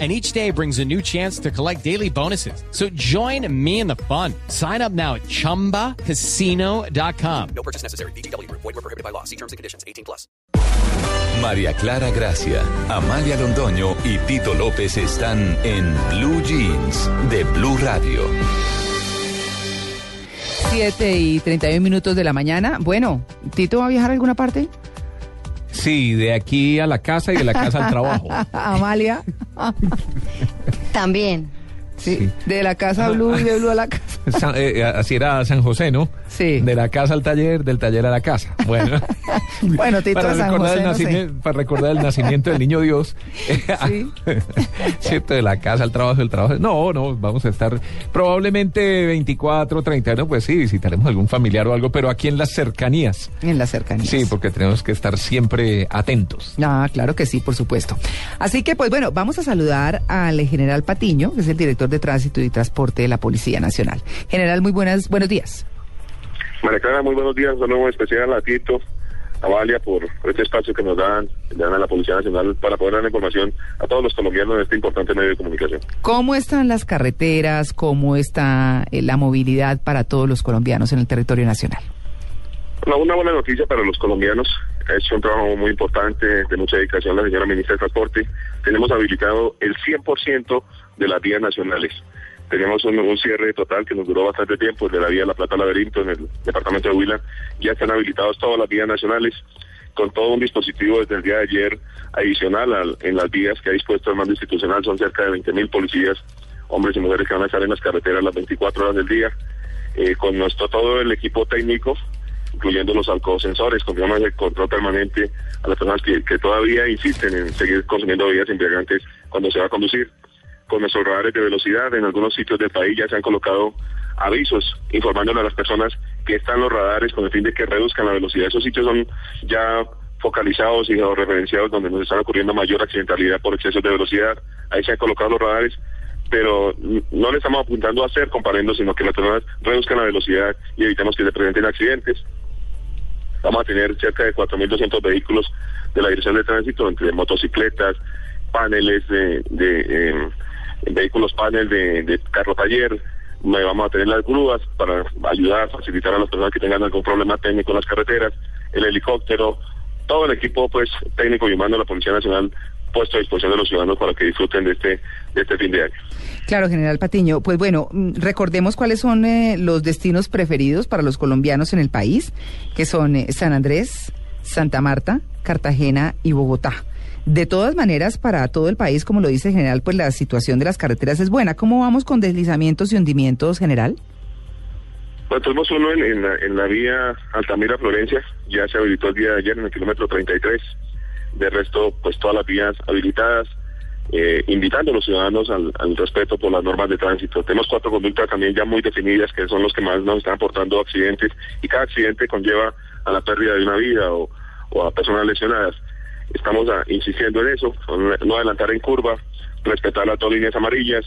and each day brings a new chance to collect daily bonuses. So join me in the fun. Sign up now at ChumbaCasino.com. No purchase necessary. BGW. Void were prohibited by law. See terms and conditions. 18 plus. María Clara Gracia, Amalia Londoño y Tito López están en Blue Jeans de Blue Radio. 7 y 31 minutos de la mañana. Bueno, ¿Tito va a viajar a alguna parte? Sí, de aquí a la casa y de la casa al trabajo. Amalia. También. Sí, de la casa Blue y de Blue a la casa. San- eh, así era San José, ¿no? Sí. De la casa al taller, del taller a la casa. Bueno. Bueno, Tito para, San recordar José, el no sé. nacimiento, para recordar el nacimiento del niño Dios. Sí. ¿Cierto? De la casa al trabajo, del trabajo. No, no, vamos a estar probablemente 24, 31, pues sí, visitaremos algún familiar o algo, pero aquí en las cercanías. En las cercanías. Sí, porque tenemos que estar siempre atentos. Ah, claro que sí, por supuesto. Así que, pues bueno, vamos a saludar al general Patiño, que es el director de Tránsito y Transporte de la Policía Nacional. General, muy buenas, buenos días. María Clara, muy buenos días. Un saludo especial a Tito, a Valia, por, por este espacio que nos dan, dan a la Policía Nacional para poder dar la información a todos los colombianos en este importante medio de comunicación. ¿Cómo están las carreteras? ¿Cómo está eh, la movilidad para todos los colombianos en el territorio nacional? Una buena noticia para los colombianos. Ha hecho un trabajo muy importante, de mucha dedicación la señora ministra de Transporte. Tenemos habilitado el 100% de las vías nacionales. Teníamos un, un cierre total que nos duró bastante tiempo, el de la vía La Plata Laberinto en el departamento de Huila. Ya están habilitados todas las vías nacionales con todo un dispositivo desde el día de ayer adicional al- en las vías que ha dispuesto el mando institucional. Son cerca de 20.000 policías, hombres y mujeres que van a estar en las carreteras las 24 horas del día. Eh, con nuestro todo el equipo técnico, incluyendo los alcoholsensores, de control permanente a las personas que, que todavía insisten en seguir consumiendo bebidas embriagantes cuando se va a conducir. Con nuestros radares de velocidad, en algunos sitios del país ya se han colocado avisos informándole a las personas que están los radares con el fin de que reduzcan la velocidad. Esos sitios son ya focalizados y referenciados donde nos están ocurriendo mayor accidentalidad por exceso de velocidad. Ahí se han colocado los radares pero no le estamos apuntando a hacer comparando, sino que las personas reduzcan la velocidad y evitemos que se presenten accidentes. Vamos a tener cerca de 4.200 vehículos de la Dirección de Tránsito, entre motocicletas, paneles de, de, eh, vehículos panel de, de carro taller. Vamos a tener las grúas para ayudar, facilitar a las personas que tengan algún problema técnico en las carreteras, el helicóptero, todo el equipo pues técnico y humano de la Policía Nacional puesto a disposición de los ciudadanos para que disfruten de este, de este fin de año. Claro, general Patiño. Pues bueno, recordemos cuáles son eh, los destinos preferidos para los colombianos en el país, que son eh, San Andrés, Santa Marta, Cartagena y Bogotá. De todas maneras, para todo el país, como lo dice el general, pues la situación de las carreteras es buena. ¿Cómo vamos con deslizamientos y hundimientos, general? Bueno, tuvimos uno en, la, en la vía Altamira-Florencia, ya se habilitó el día de ayer en el kilómetro 33. De resto, pues todas las vías habilitadas, eh, invitando a los ciudadanos al, respeto por las normas de tránsito. Tenemos cuatro conductas también ya muy definidas, que son los que más nos están aportando accidentes, y cada accidente conlleva a la pérdida de una vida o a personas lesionadas. Estamos insistiendo en eso, no adelantar en curva, respetar las dos líneas amarillas,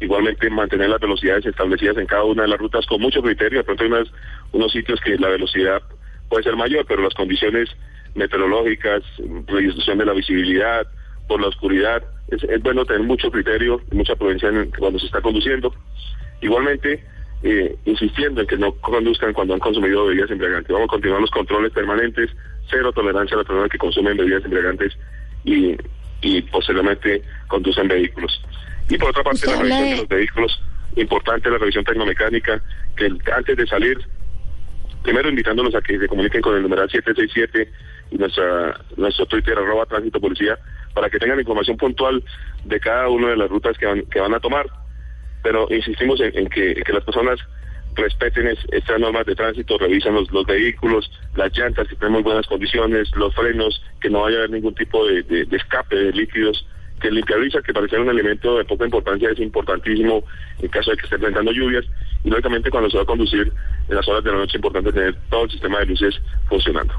igualmente mantener las velocidades establecidas en cada una de las rutas con mucho criterio. De pronto hay unas- unos sitios que la velocidad puede ser mayor, pero las condiciones meteorológicas, reducción de la visibilidad, por la oscuridad, es, bueno tener mucho criterio mucha prudencia en- cuando se está conduciendo. Igualmente, eh, insistiendo en que no conduzcan cuando han consumido bebidas embriagantes. Vamos a continuar los controles permanentes, cero tolerancia a las personas que consumen bebidas embriagantes y, y posteriormente conducen vehículos. Y por otra parte, la revisión de los vehículos, importante la revisión tecnomecánica, que antes de salir, primero invitándolos a que se comuniquen con el numeral 767 y nuestra, nuestro Twitter arroba tránsito policía para que tengan información puntual de cada una de las rutas que van, que van a tomar. Pero insistimos en, en que, que las personas respeten es- estas normas de tránsito, revisen los, los vehículos, las llantas que estén en buenas condiciones, los frenos, que no vaya a haber ningún tipo de, de- escape de líquidos, que el que parece un elemento de poca importancia, es importantísimo en caso de que esté enfrentando lluvias, y lógicamente cuando se va a conducir en las horas de la noche es importante tener todo el sistema de luces funcionando.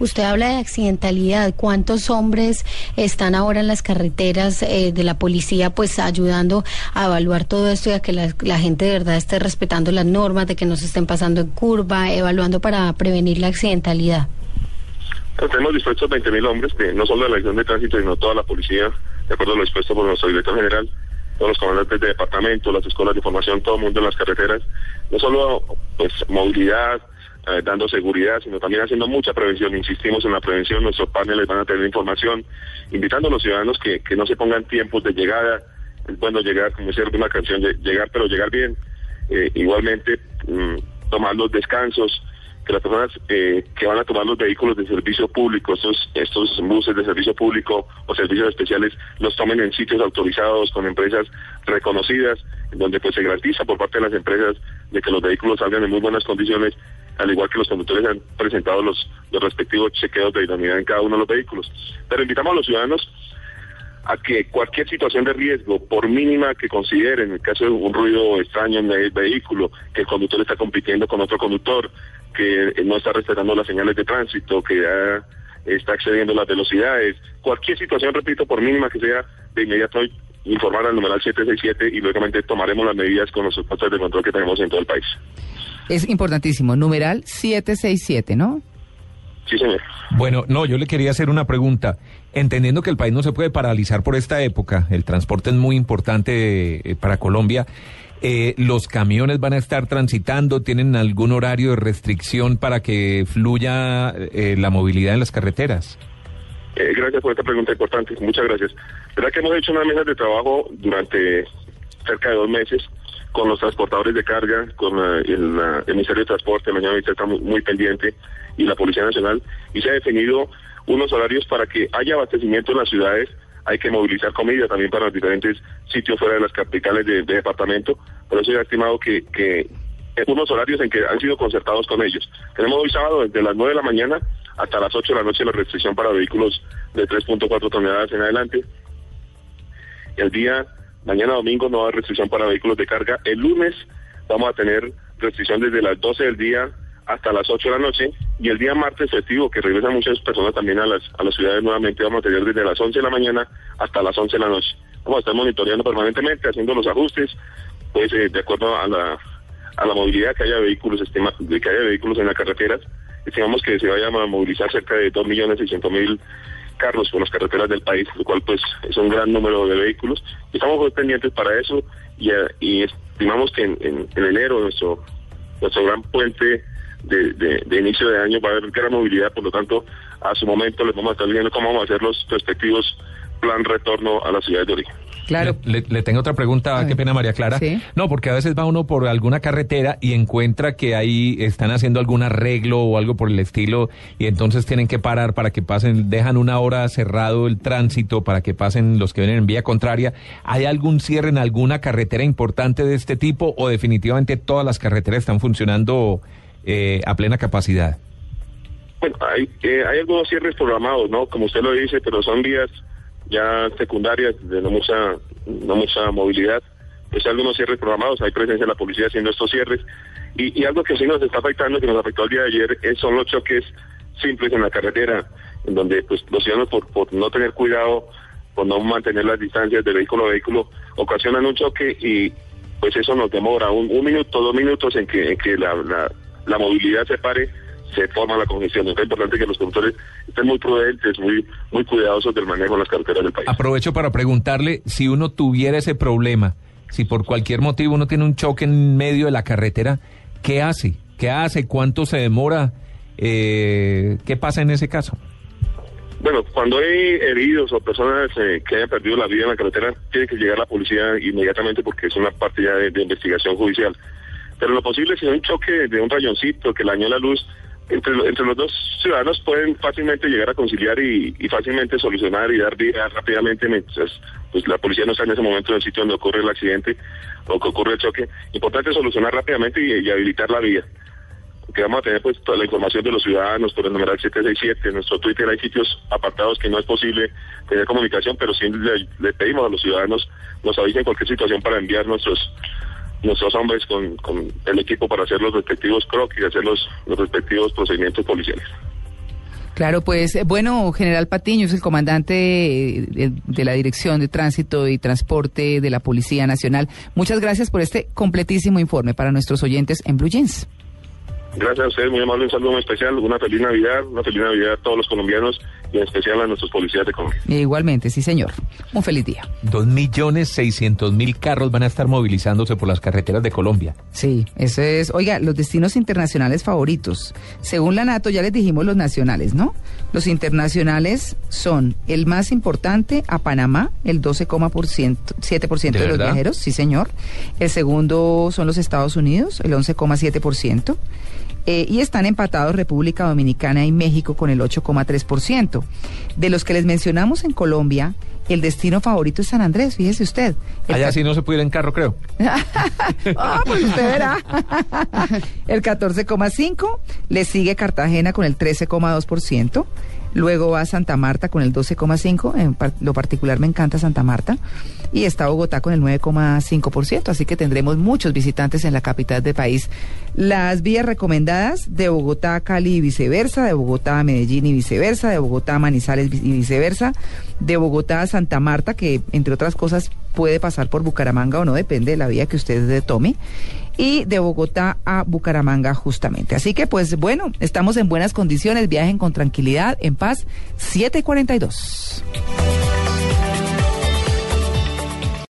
Usted habla de accidentalidad. ¿Cuántos hombres están ahora en las carreteras eh, de la policía, pues ayudando a evaluar todo esto y a que la, gente de verdad esté respetando las normas, de que no se estén pasando en curva, evaluando para prevenir la accidentalidad? Tenemos dispuestos 20.000 hombres, que no solo de la dirección de tránsito, sino toda la policía, de acuerdo a lo dispuesto por nuestro director general, todos los comandantes de departamento, las escuelas de formación, todo el mundo en las carreteras, no solo pues movilidad, eh, dando seguridad, sino también haciendo mucha prevención. Insistimos en la prevención, nuestros paneles van a tener información, invitando a los ciudadanos que, que no se pongan tiempos de llegada, es bueno llegar, como decía una canción, lle- llegar pero llegar bien. Eh, igualmente, mm, tomar los descansos, que las personas eh, que van a tomar los vehículos de servicio público, estos, estos buses de servicio público o servicios especiales, los tomen en sitios autorizados con empresas reconocidas, donde pues se garantiza por parte de las empresas de que los vehículos salgan en muy buenas condiciones, al igual que los conductores han presentado los, respectivos chequeos de idoneidad en cada uno de los vehículos. Pero invitamos a los ciudadanos a que cualquier situación de riesgo, por mínima que consideren, en el caso de un ruido extraño en el vehículo, que el conductor está compitiendo con otro conductor, que eh, no está respetando las señales de tránsito, que ya está excediendo las velocidades, cualquier situación, repito, por mínima que sea, de inmediato informar al numeral 767 y luego tomaremos las medidas con los puestos de control que tenemos en todo el país. Es importantísimo. Numeral 767, ¿no? Sí, señor. Bueno, no, yo le quería hacer una pregunta. Entendiendo que el país no se puede paralizar por esta época, el transporte es muy importante eh, para Colombia. eh, ¿Los camiones van a estar transitando? ¿Tienen algún horario de restricción para que fluya eh, la movilidad en las carreteras? Eh, gracias por esta pregunta importante, muchas gracias. Verdad que hemos hecho una mesa de trabajo durante cerca de dos meses con los transportadores de carga, con eh, el, Ministerio de Transporte, mañana está muy, pendiente, y la Policía Nacional, y se ha definido unos horarios para que haya abastecimiento en las ciudades, hay que movilizar comida también para los diferentes sitios fuera de las capitales de, de departamento, por eso ha estimado que, unos horarios en que han sido concertados con ellos. Tenemos hoy sábado desde las 9 de la mañana hasta las 8 de la noche la restricción para vehículos de 3.4 toneladas en adelante. El día, mañana domingo no va a haber restricción para vehículos de carga. El lunes vamos a tener restricción desde las 12 del día hasta las 8 de la noche. Y el día martes festivo, que regresan muchas personas también a las, a las ciudades nuevamente, vamos a tener desde las 11 de la mañana hasta las 11 de la noche. Vamos a estar monitoreando permanentemente, haciendo los ajustes, pues eh, de acuerdo a la, a la movilidad que haya vehículos, estima, que haya vehículos en las carreteras. Estimamos que se vayan a movilizar cerca de 2.600.000 carros por las carreteras del país, lo cual pues es un gran número de vehículos. Estamos muy pendientes para eso y, eh, estimamos que en, en- en enero nuestro nuestro gran puente de, inicio de año va a haber gran movilidad, por lo tanto a su momento les vamos a estar viendo cómo vamos a hacer los respectivos plan retorno a las ciudades de origen. Claro. Le, tengo otra pregunta, A qué ver. pena María Clara. Sí. No, porque a veces va uno por alguna carretera y encuentra que ahí están haciendo algún arreglo o algo por el estilo y entonces tienen que parar para que pasen, dejan una hora cerrado el tránsito para que pasen los que vienen en vía contraria. ¿Hay algún cierre en alguna carretera importante de este tipo o definitivamente todas las carreteras están funcionando eh, a plena capacidad? Bueno, hay, eh, hay algunos cierres programados, ¿no? Como usted lo dice, pero son vías ya secundarias de no mucha, no mucha movilidad. Pues algunos cierres programados, hay presencia de la policía haciendo estos cierres. Y, algo que sí nos está afectando, que nos afectó el día de ayer, es- son los choques simples en la carretera, en donde pues los ciudadanos por, por no tener cuidado, por no mantener las distancias de vehículo a vehículo, ocasionan un choque y pues eso nos demora un, un minuto, dos minutos en que, en que la, la movilidad se pare, se forma la congestión. Es importante que los conductores estén muy prudentes, muy, muy cuidadosos del manejo en las carreteras del país. Aprovecho para preguntarle si uno tuviera ese problema, si por cualquier motivo uno tiene un choque en medio de la carretera, ¿qué hace? ¿Qué hace? ¿Cuánto se demora? Eh, ¿Qué pasa en ese caso? Bueno, cuando hay heridos o personas eh, que hayan perdido la vida en la carretera, tiene que llegar la policía inmediatamente porque es una parte ya de, de investigación judicial. Pero lo posible, si hay un choque de un rayoncito que le dañó la luz, entre, entre los dos ciudadanos pueden fácilmente llegar a conciliar y, fácilmente solucionar y dar vida rápidamente mientras pues, la policía no está en ese momento en el sitio donde ocurre el accidente o que ocurre el choque. Importante solucionar rápidamente y, y habilitar la vía que vamos a tener pues toda la información de los ciudadanos por el numeral 767, en nuestro Twitter hay sitios apartados que no es posible tener comunicación, pero sí le, le pedimos a los ciudadanos nos avisen cualquier situación para enviar nuestros nuestros hombres con, con el equipo para hacer los respectivos croquis y hacer los, los respectivos procedimientos policiales. Claro, pues eh, bueno, General Patiño es el comandante de, de la Dirección de Tránsito y Transporte de la Policía Nacional. Muchas gracias por este completísimo informe para nuestros oyentes en Blue Jeans. Gracias a ustedes, muy amable, un saludo muy especial, una feliz Navidad, una feliz Navidad a todos los colombianos y en especial a nuestros policías de Colombia. E igualmente, sí señor. Un feliz día. Dos millones seiscientos mil carros van a estar movilizándose por las carreteras de Colombia. Sí, eso es. Oiga, los destinos internacionales favoritos. Según la NATO, ya les dijimos los nacionales, ¿no? Los internacionales son el más importante a Panamá, el 12,7% ¿De de, los viajeros, sí señor. El segundo son los Estados Unidos, el 11,7%. Eh, y están empatados República Dominicana y México con el 8,3%. De los que les mencionamos en Colombia, el destino favorito es San Andrés, fíjese usted. Allá sí no se puede ir en carro, creo. Ah, pues usted verá. el 14,5. Le sigue Cartagena con el 13,2%. Luego va Santa Marta con el 12,5%. En par- lo particular me encanta Santa Marta. Y está Bogotá con el 9,5%. Así que tendremos muchos visitantes en la capital del país. Las vías recomendadas de Bogotá a Cali y viceversa, de Bogotá a Medellín y viceversa, de Bogotá a Manizales y viceversa, de Bogotá a Santa Marta, que entre otras cosas puede pasar por Bucaramanga o no, depende de la vía que usted tome, y de Bogotá a Bucaramanga justamente. Así que pues bueno, estamos en buenas condiciones, viajen con tranquilidad, en paz, 7 y 42.